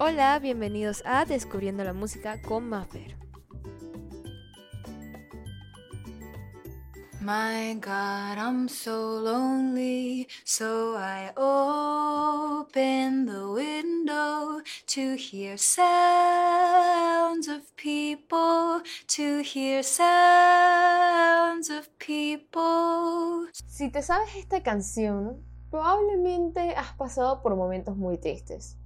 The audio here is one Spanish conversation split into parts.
Hola, bienvenidos a Descubriendo la Música con Maffer. My God, I'm so lonely, so I open the window to hear sounds of people, to hear sounds of people. Si te sabes esta canción, probablemente has pasado por momentos muy tristes.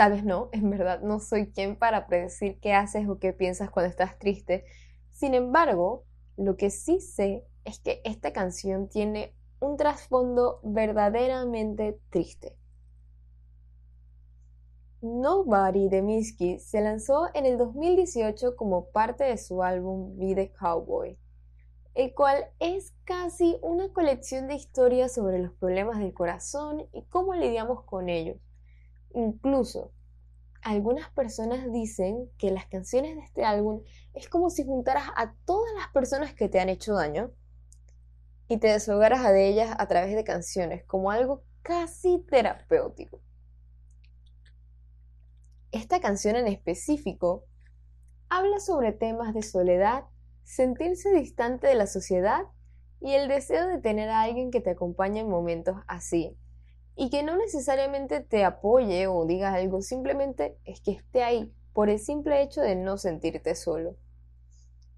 Tal vez no, en verdad no soy quien para predecir qué haces o qué piensas cuando estás triste. Sin embargo, lo que sí sé es que esta canción tiene un trasfondo verdaderamente triste. Nobody de Misky se lanzó en el 2018 como parte de su álbum Be the Cowboy, el cual es casi una colección de historias sobre los problemas del corazón y cómo lidiamos con ellos. Incluso, algunas personas dicen que las canciones de este álbum es como si juntaras a todas las personas que te han hecho daño y te desahogaras de ellas a través de canciones, como algo casi terapéutico. Esta canción en específico habla sobre temas de soledad, sentirse distante de la sociedad y el deseo de tener a alguien que te acompañe en momentos así, y que no necesariamente te apoye o diga algo, simplemente es que esté ahí por el simple hecho de no sentirte solo.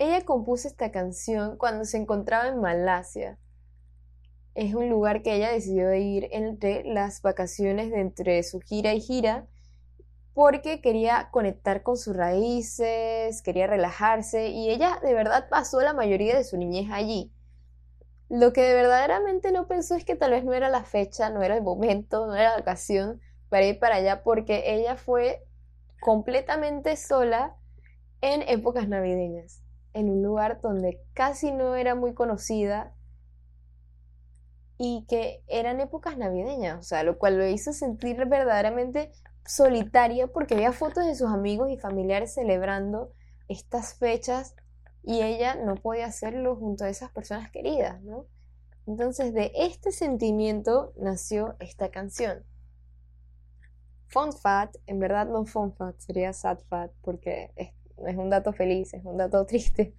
Ella compuso esta canción cuando se encontraba en Malasia. Es un lugar que ella decidió ir entre las vacaciones de entre su gira y gira porque quería conectar con sus raíces, quería relajarse y ella de verdad pasó la mayoría de su niñez allí. Lo que verdaderamente no pensó es que tal vez no era la fecha, no era el momento, no era la ocasión para ir para allá, porque ella fue completamente sola en épocas navideñas, en un lugar donde casi no era muy conocida y que eran épocas navideñas, o sea, lo cual lo hizo sentir verdaderamente solitaria porque había fotos de sus amigos y familiares celebrando estas fechas y ella no podía hacerlo junto a esas personas queridas, ¿no? Entonces de este sentimiento nació esta canción. Fun Fat, en verdad no Fun Fat, sería Sad Fat porque es, es un dato feliz, es un dato triste.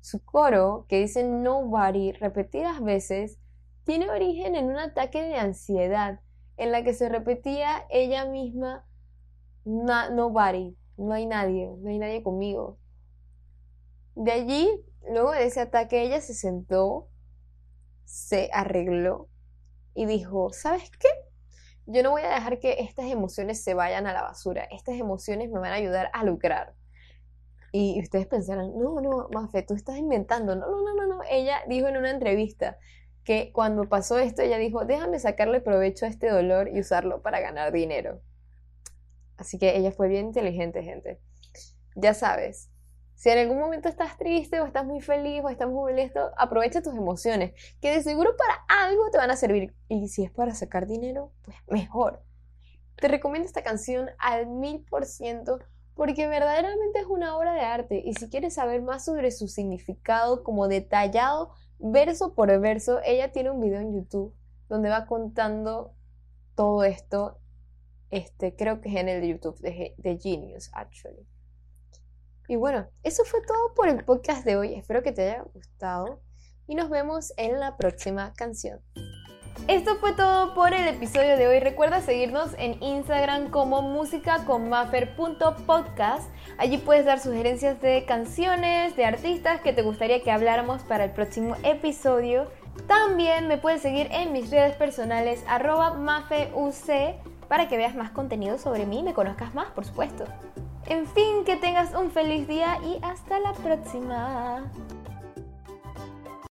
Su coro, que dice Nobody repetidas veces, tiene origen en un ataque de ansiedad en la que se repetía ella misma Nobody, no hay nadie, no hay nadie conmigo, de allí, luego de ese ataque, ella se sentó, se arregló y dijo, ¿sabes qué? Yo no voy a dejar que estas emociones se vayan a la basura. Estas emociones me van a ayudar a lucrar. Y ustedes pensarán, no, no, Mafe, tú estás inventando. No, no, no, no, no. Ella dijo en una entrevista que cuando pasó esto, ella dijo, déjame sacarle provecho a este dolor y usarlo para ganar dinero. Así que ella fue bien inteligente, gente. Ya sabes, si en algún momento estás triste o estás muy feliz o estás muy molesto, aprovecha tus emociones, que de seguro para algo te van a servir. Y si es para sacar dinero, pues mejor. Te recomiendo esta canción al mil por ciento porque verdaderamente es una obra de arte y si quieres saber más sobre su significado como detallado verso por verso, ella tiene un video en YouTube donde va contando todo esto. Este, creo que es en el YouTube de, de Genius, actually. Y bueno, eso fue todo por el podcast de hoy. Espero que te haya gustado y nos vemos en la próxima canción. Esto fue todo por el episodio de hoy. Recuerda seguirnos en Instagram como musicaconmaffer.podcast. Allí puedes dar sugerencias de canciones, de artistas que te gustaría que habláramos para el próximo episodio. También me puedes seguir en mis redes personales arroba mafeuc para que veas más contenido sobre mí y me conozcas más, por supuesto. En fin, que tengas un feliz día y hasta la próxima.